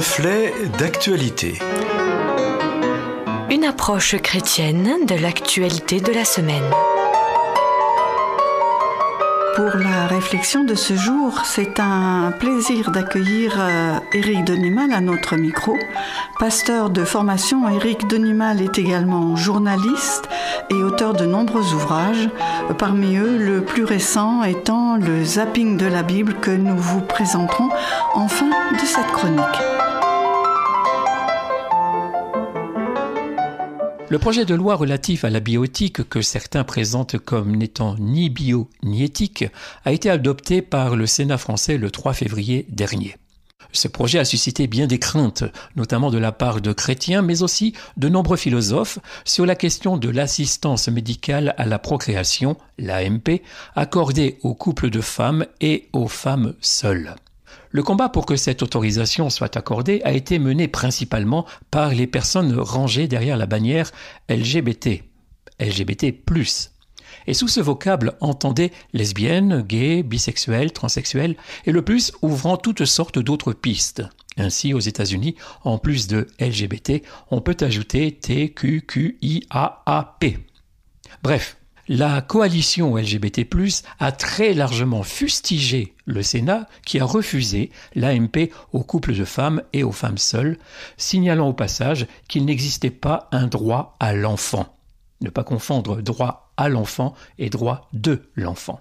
Reflet d'actualité. Une approche chrétienne de l'actualité de la semaine. Pour la réflexion de ce jour, c'est un plaisir d'accueillir euh, Éric Denimal à notre micro. Pasteur de formation, Éric Denimal est également journaliste et auteur de nombreux ouvrages, parmi eux le plus récent étant le zapping de la Bible que nous vous présenterons en fin de cette chronique. Le projet de loi relatif à la bioéthique, que certains présentent comme n'étant ni bio ni éthique, a été adopté par le Sénat français le 3 février dernier. Ce projet a suscité bien des craintes, notamment de la part de chrétiens, mais aussi de nombreux philosophes, sur la question de l'assistance médicale à la procréation, l'AMP, accordée aux couples de femmes et aux femmes seules. Le combat pour que cette autorisation soit accordée a été mené principalement par les personnes rangées derrière la bannière LGBT, LGBT+. Et sous ce vocable, entendez lesbiennes, gays, bisexuels, transsexuels, et le plus ouvrant toutes sortes d'autres pistes. Ainsi, aux États-Unis, en plus de LGBT, on peut ajouter T, Q, Q, I, A, A, P. Bref, la coalition LGBT+, a très largement fustigé le Sénat qui a refusé l'AMP aux couples de femmes et aux femmes seules, signalant au passage qu'il n'existait pas un droit à l'enfant. Ne pas confondre droit à l'enfant et droit de l'enfant.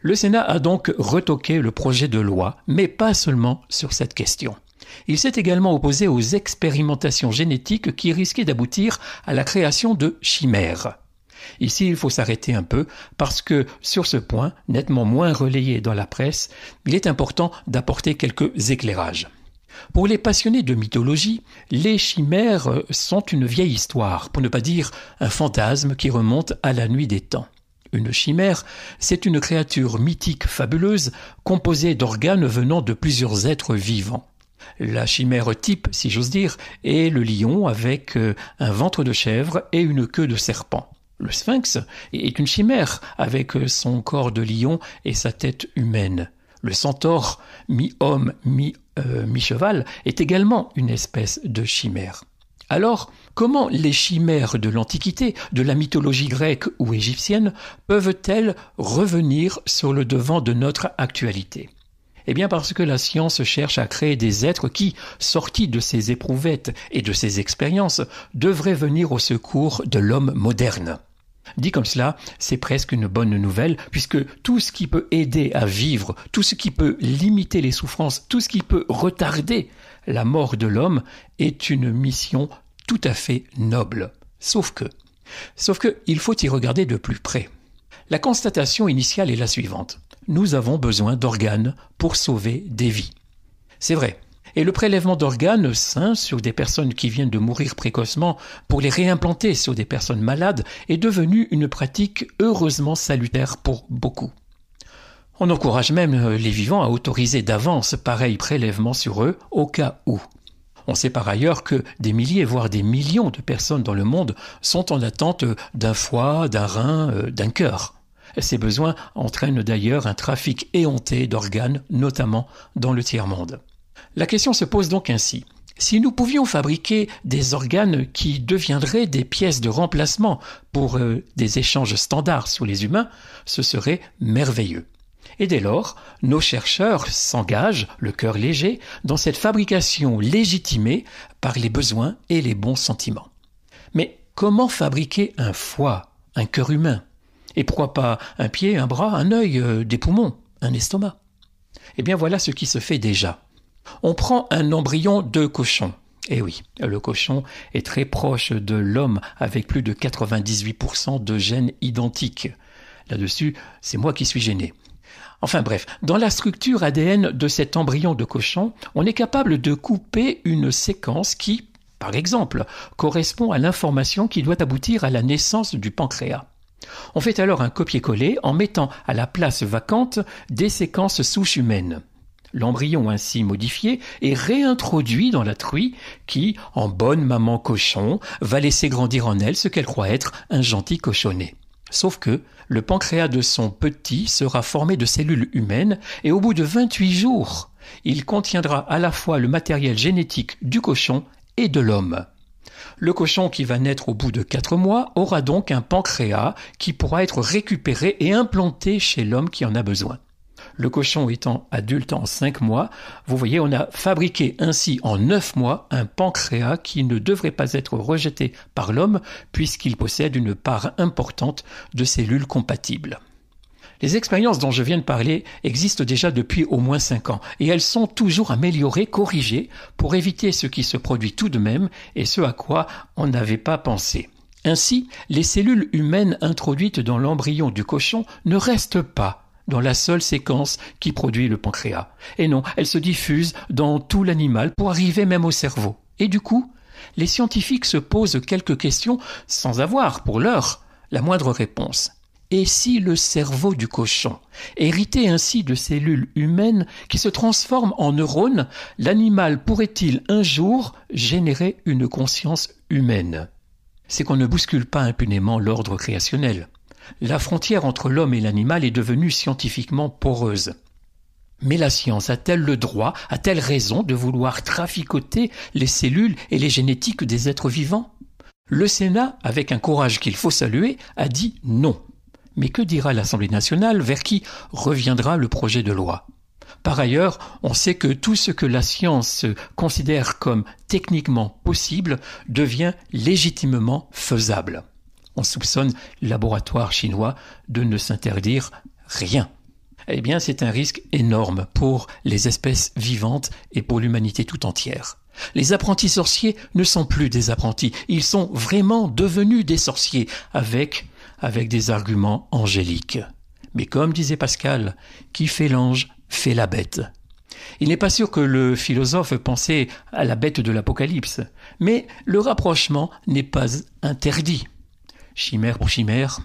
Le Sénat a donc retoqué le projet de loi, mais pas seulement sur cette question. Il s'est également opposé aux expérimentations génétiques qui risquaient d'aboutir à la création de chimères. Ici, il faut s'arrêter un peu parce que sur ce point, nettement moins relayé dans la presse, il est important d'apporter quelques éclairages. Pour les passionnés de mythologie, les chimères sont une vieille histoire, pour ne pas dire un fantasme qui remonte à la nuit des temps. Une chimère, c'est une créature mythique fabuleuse composée d'organes venant de plusieurs êtres vivants. La chimère type, si j'ose dire, est le lion avec euh, un ventre de chèvre et une queue de serpent. Le sphinx est une chimère avec son corps de lion et sa tête humaine. Le centaure, mi-homme, euh, mi-cheval, est également une espèce de chimère. Alors, comment les chimères de l'Antiquité, de la mythologie grecque ou égyptienne, peuvent-elles revenir sur le devant de notre actualité? Eh bien parce que la science cherche à créer des êtres qui, sortis de ces éprouvettes et de ces expériences, devraient venir au secours de l'homme moderne. Dit comme cela, c'est presque une bonne nouvelle, puisque tout ce qui peut aider à vivre, tout ce qui peut limiter les souffrances, tout ce qui peut retarder la mort de l'homme est une mission tout à fait noble. Sauf que, sauf que, il faut y regarder de plus près. La constatation initiale est la suivante. Nous avons besoin d'organes pour sauver des vies. C'est vrai. Et le prélèvement d'organes sains sur des personnes qui viennent de mourir précocement pour les réimplanter sur des personnes malades est devenu une pratique heureusement salutaire pour beaucoup. On encourage même les vivants à autoriser d'avance pareil prélèvement sur eux au cas où. On sait par ailleurs que des milliers, voire des millions de personnes dans le monde sont en attente d'un foie, d'un rein, euh, d'un cœur. Ces besoins entraînent d'ailleurs un trafic éhonté d'organes, notamment dans le tiers-monde. La question se pose donc ainsi. Si nous pouvions fabriquer des organes qui deviendraient des pièces de remplacement pour euh, des échanges standards sur les humains, ce serait merveilleux. Et dès lors, nos chercheurs s'engagent, le cœur léger, dans cette fabrication légitimée par les besoins et les bons sentiments. Mais comment fabriquer un foie, un cœur humain? Et pourquoi pas un pied, un bras, un œil, euh, des poumons, un estomac? Eh bien voilà ce qui se fait déjà. On prend un embryon de cochon. Eh oui, le cochon est très proche de l'homme avec plus de 98% de gènes identiques. Là-dessus, c'est moi qui suis gêné. Enfin bref, dans la structure ADN de cet embryon de cochon, on est capable de couper une séquence qui, par exemple, correspond à l'information qui doit aboutir à la naissance du pancréas. On fait alors un copier-coller en mettant à la place vacante des séquences souches humaines. L'embryon ainsi modifié est réintroduit dans la truie qui, en bonne maman cochon, va laisser grandir en elle ce qu'elle croit être un gentil cochonnet. Sauf que le pancréas de son petit sera formé de cellules humaines et au bout de 28 jours, il contiendra à la fois le matériel génétique du cochon et de l'homme. Le cochon qui va naître au bout de 4 mois aura donc un pancréas qui pourra être récupéré et implanté chez l'homme qui en a besoin. Le cochon étant adulte en 5 mois, vous voyez, on a fabriqué ainsi en 9 mois un pancréas qui ne devrait pas être rejeté par l'homme puisqu'il possède une part importante de cellules compatibles. Les expériences dont je viens de parler existent déjà depuis au moins 5 ans et elles sont toujours améliorées, corrigées pour éviter ce qui se produit tout de même et ce à quoi on n'avait pas pensé. Ainsi, les cellules humaines introduites dans l'embryon du cochon ne restent pas dans la seule séquence qui produit le pancréas. Et non, elle se diffuse dans tout l'animal pour arriver même au cerveau. Et du coup, les scientifiques se posent quelques questions sans avoir, pour l'heure, la moindre réponse. Et si le cerveau du cochon, hérité ainsi de cellules humaines qui se transforment en neurones, l'animal pourrait-il un jour générer une conscience humaine? C'est qu'on ne bouscule pas impunément l'ordre créationnel la frontière entre l'homme et l'animal est devenue scientifiquement poreuse. Mais la science a-t-elle le droit, a-t-elle raison de vouloir traficoter les cellules et les génétiques des êtres vivants? Le Sénat, avec un courage qu'il faut saluer, a dit non. Mais que dira l'Assemblée nationale? Vers qui reviendra le projet de loi? Par ailleurs, on sait que tout ce que la science considère comme techniquement possible devient légitimement faisable on soupçonne le laboratoire chinois de ne s'interdire rien. Eh bien, c'est un risque énorme pour les espèces vivantes et pour l'humanité tout entière. Les apprentis sorciers ne sont plus des apprentis, ils sont vraiment devenus des sorciers avec, avec des arguments angéliques. Mais comme disait Pascal, qui fait l'ange fait la bête. Il n'est pas sûr que le philosophe pensait à la bête de l'Apocalypse, mais le rapprochement n'est pas interdit. Chimère pour chimère.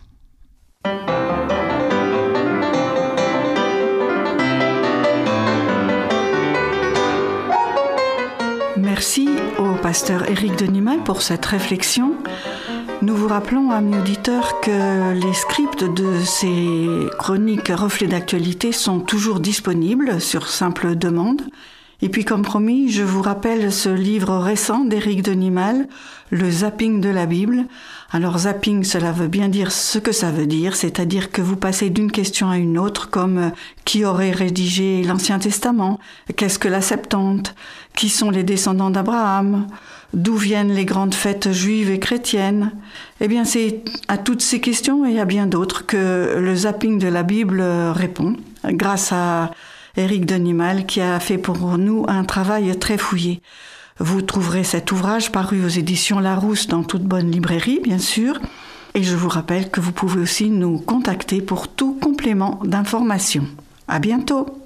Merci au pasteur Éric Denimal pour cette réflexion. Nous vous rappelons, amis auditeurs, que les scripts de ces chroniques reflets d'actualité sont toujours disponibles sur simple demande. Et puis, comme promis, je vous rappelle ce livre récent d'Éric Denimal, Le zapping de la Bible, alors zapping, cela veut bien dire ce que ça veut dire, c'est-à-dire que vous passez d'une question à une autre, comme euh, qui aurait rédigé l'Ancien Testament, qu'est-ce que la Septante, qui sont les descendants d'Abraham, d'où viennent les grandes fêtes juives et chrétiennes? Eh bien, c'est à toutes ces questions et à bien d'autres que le zapping de la Bible euh, répond, grâce à Éric Denimal qui a fait pour nous un travail très fouillé. Vous trouverez cet ouvrage paru aux éditions Larousse dans toute bonne librairie, bien sûr. Et je vous rappelle que vous pouvez aussi nous contacter pour tout complément d'information. À bientôt!